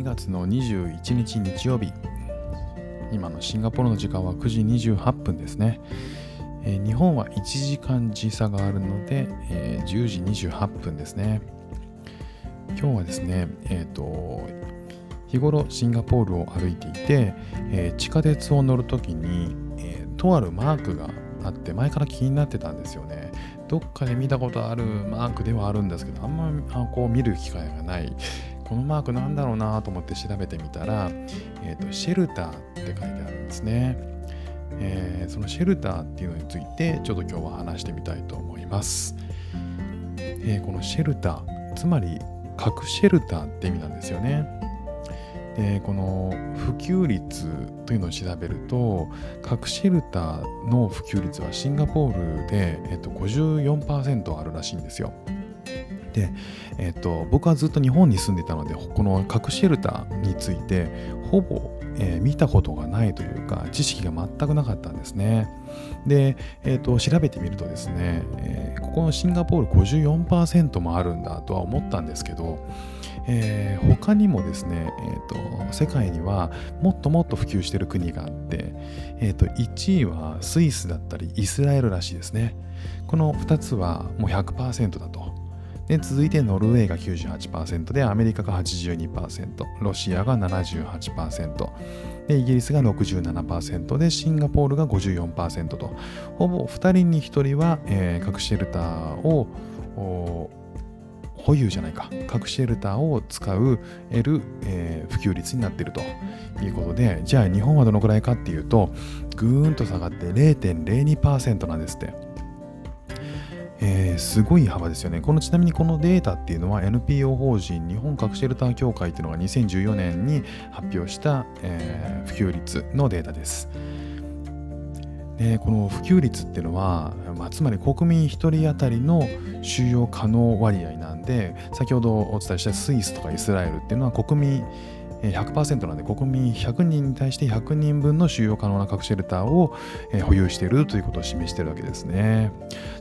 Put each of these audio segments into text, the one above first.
2月の21日日曜日。今のシンガポールの時間は9時28分ですね、えー、日本は1時間時差があるので、えー、10時28分ですね。今日はですねえっ、ー、と日頃シンガポールを歩いていて、え地下鉄を乗るときに、えとあるマークがあって前から気になってたんですよね。どっかで見たことあるマークではあるんですけどあんまこう見る機会がない。このマークなんだろうなと思って調べてみたら、えーと、シェルターって書いてあるんですね、えー、そのシェルターっていうのについてちょっと今日は話してみたいと思います、えー、このシェルターつまり核シェルターって意味なんですよね。でこの普及率というのを調べると核シェルターの普及率はシンガポールで、えっと、54%あるらしいんですよ。で、えっと、僕はずっと日本に住んでたのでこの核シェルターについてほぼ、えー、見たことがないというか知識が全くなかったんですね。で、えっと調べてみるとですね、えー、ここのシンガポール54%もあるんだとは思ったんですけどえー、他にもですね、えーと、世界にはもっともっと普及してる国があって、えーと1位はスイスだったりイスラエルらしいですね。この2つはもう100%だと。で続いてノルウェーが98%でアメリカが82%ロシアが78%でイギリスが67%でシンガポールが54%と。ほぼ2人に1人は、えー、核シェルターを保有じゃないか。核シェルターを使う得る、えー、普及率になっているということで。じゃあ日本はどのくらいかっていうとぐーんと下がって0.02%なんですって。えー、すごい幅ですよね。このちなみにこのデータっていうのは NPO 法人日本核シェルター協会っていうのが2014年に発表した、えー、普及率のデータです。でこの普及率っていうのは、まあ、つまり国民1人当たりの収容可能割合なんで先ほどお伝えしたスイスとかイスラエルっていうのは国民100%なんで国民100人に対して100人分の収容可能な核シェルターを保有しているということを示しているわけですね。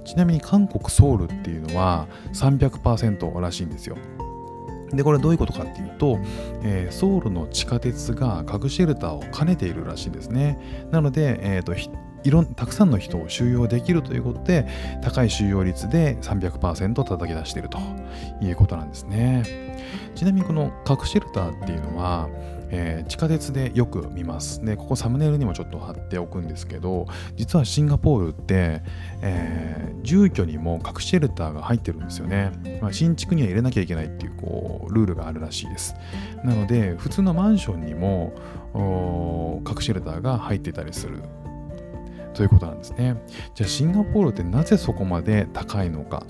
ちなみに韓国ソウルっていうのは300%らしいんですよ。でこれどういうことかっていうと、え、ソウルの地下鉄が核シェルターを兼ねているらしいんですね。なので、えーと、いろんたくさんの人を収容できるということで高い収容率で300%叩き出しているということなんですね。ちなみにこの核シェルターっていうのは、えー、地下鉄でよく見ますでここサムネイルにもちょっと貼っておくんですけど実はシンガポールって、えー、住居にも核シェルターが入ってるんですよね、まあ、新築には入れなきゃいけないっていうこうルールがあるらしいです。なので普通のマンションにも核シェルターが入ってたりするということなんですね。じゃあシンガポールってなぜそこまで高いのか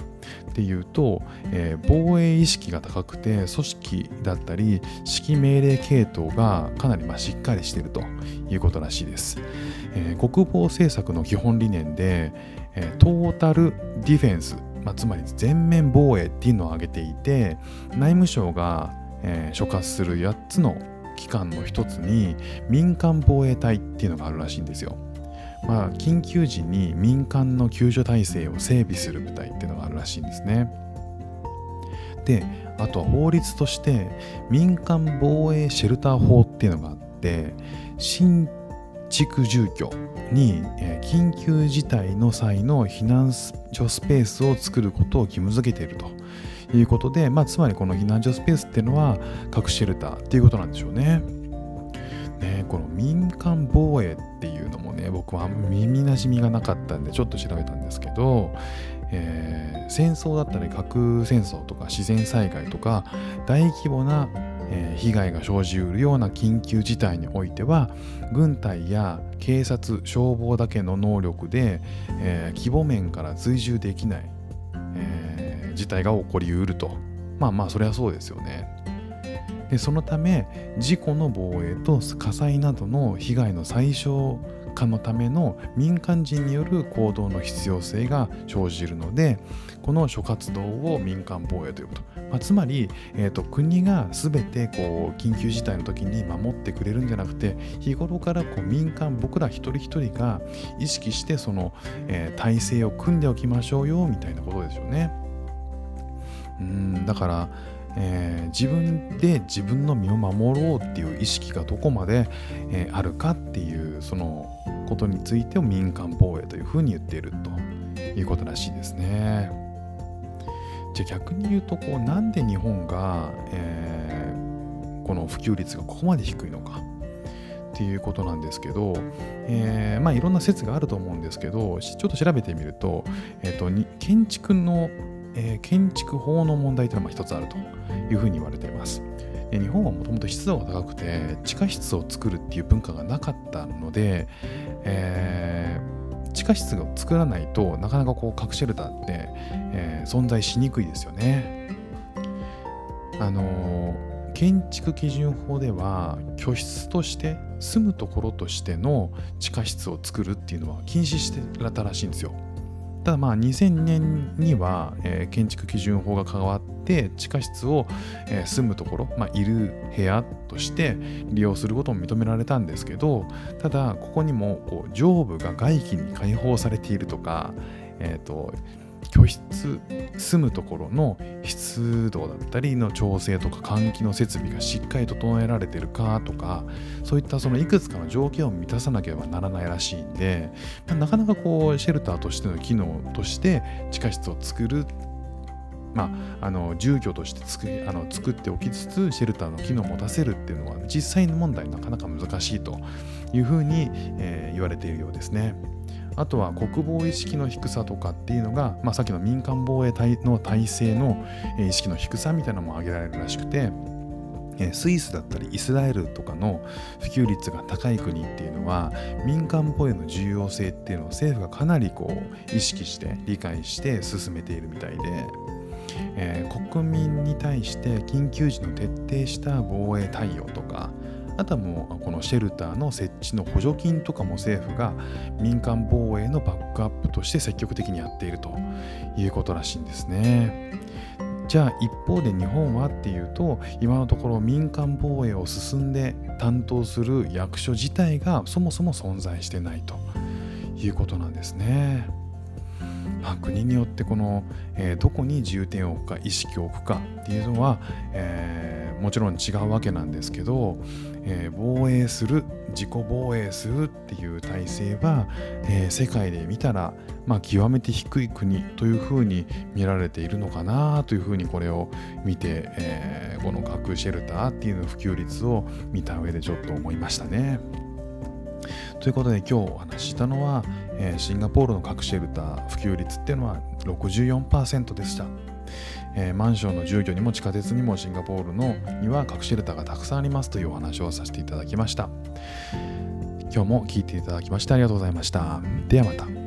っていうと、えー、防衛意識が高くて組織だったり指揮命令系統がかなりましっかりしているということらしいです。えー、国防政策の基本理念で、えー、トータルディフェンス、まあ、つまり全面防衛っていうのを挙げていて内務省が、え所轄する8つの機関の一つに民間防衛隊っていうのがあるらしいんですよ。まあ、緊急時に民間の救助体制を整備する部隊っていうのがあるらしいんですね。であとは法律として民間防衛シェルター法っていうのがあって新築住居に緊急事態の際の避難所スペースを作ることを義務付けているということで、まあ、つまりこの避難所スペースっていうのは核シェルターっていうことなんでしょうね。この民間防衛っていうのもね僕は耳なじみがなかったんでちょっと調べたんですけど、えー、戦争だったり核戦争とか自然災害とか大規模な被害が生じうるような緊急事態においては軍隊や警察消防だけの能力で、えー、規模面から追従できない、えー、事態が起こりうると。まあまあそれはそうですよね。でそのため事故の防衛と火災などの被害の最小化のための民間人による行動の必要性が生じるのでこの諸活動を民間防衛ということ、まあ、つまり、えーと、国が全てこう緊急事態の時に守ってくれるんじゃなくて日頃からこう民間僕ら一人一人が意識してその、えー、体制を組んでおきましょうよみたいなことですよね。うんだからえー、自分で自分の身を守ろうっていう意識がどこまで、えー、あるかっていうそのことについてを民間防衛というふうに言っているということらしいですね。じゃあ逆に言うとこうなんで日本が、えー、この普及率がここまで低いのかっていうことなんですけど、えー、まあいろんな説があると思うんですけどちょっと調べてみると,、えーと、建築の、えー、建築法の問題というのは一つあるというふうに言われています。日本はもともと湿度が高くて地下室を作るっていう文化がなかったので、えー、地下室を作らないとなかなかこう核シェルターって、えー、存在しにくいですよね。あのー、建築基準法では居室として住むところとしての地下室を作るっていうのは禁止してらたらしいんですよ。ただまあ2000年には、えー、建築基準法が変わって地下室を、えー、住むところ、まあ、いる部屋として利用することも認められたんですけどただここにもこう上部が外気に開放されているとか、えーと居室住むところの湿度だったりの調整とか換気の設備がしっかり整えられてるかとかそういったそのいくつかの条件を満たさなければならないらしいんで、まあ、なかなかこうシェルターとしての機能として地下室を作るまあ、あの住居として作あの作っておきつつシェルターの機能を持たせるっていうのは実際の問題なかなか難しいというふうに、えー、言われているようですね。あとは国防意識の低さとかっていうのが、まあ、さっきの民間防衛隊の体制の意識の低さみたいなのも挙げられるらしくてスイスだったりイスラエルとかの普及率が高い国っていうのは民間防衛の重要性っていうのを政府がかなりこう意識して理解して進めているみたいで、えー、国民に対して緊急時の徹底した防衛対応とかあとはもうこのシェルターの設置の補助金とかも政府が民間防衛のバックアップとして積極的にやっているということらしいんですね。じゃあ一方で日本はっていうと今のところ民間防衛を進んで担当する役所自体がそもそも存在してないということなんですね。まあ、国によってこの、えー、どこに重点を置くか意識を置くかっていうのは、えー、もちろん違うわけなんですけど、えー、防衛する自己防衛するっていう体制は、え、世界で見たら、まあ、極めて低い国というふうに見られているのかなというふうにこれを見て、えー、この核シェルターっていうの普及率を見た上でちょっと思いましたね。ということで今日お話ししたのは、えー、シンガポールの核シェルター普及率っていうのは64%でした。えー、マンションの住居にも地下鉄にもシンガポールのには核シェルターがたくさんありますというお話をさせていただきました。今日も聞いていただきましてありがとうございました。ではまた。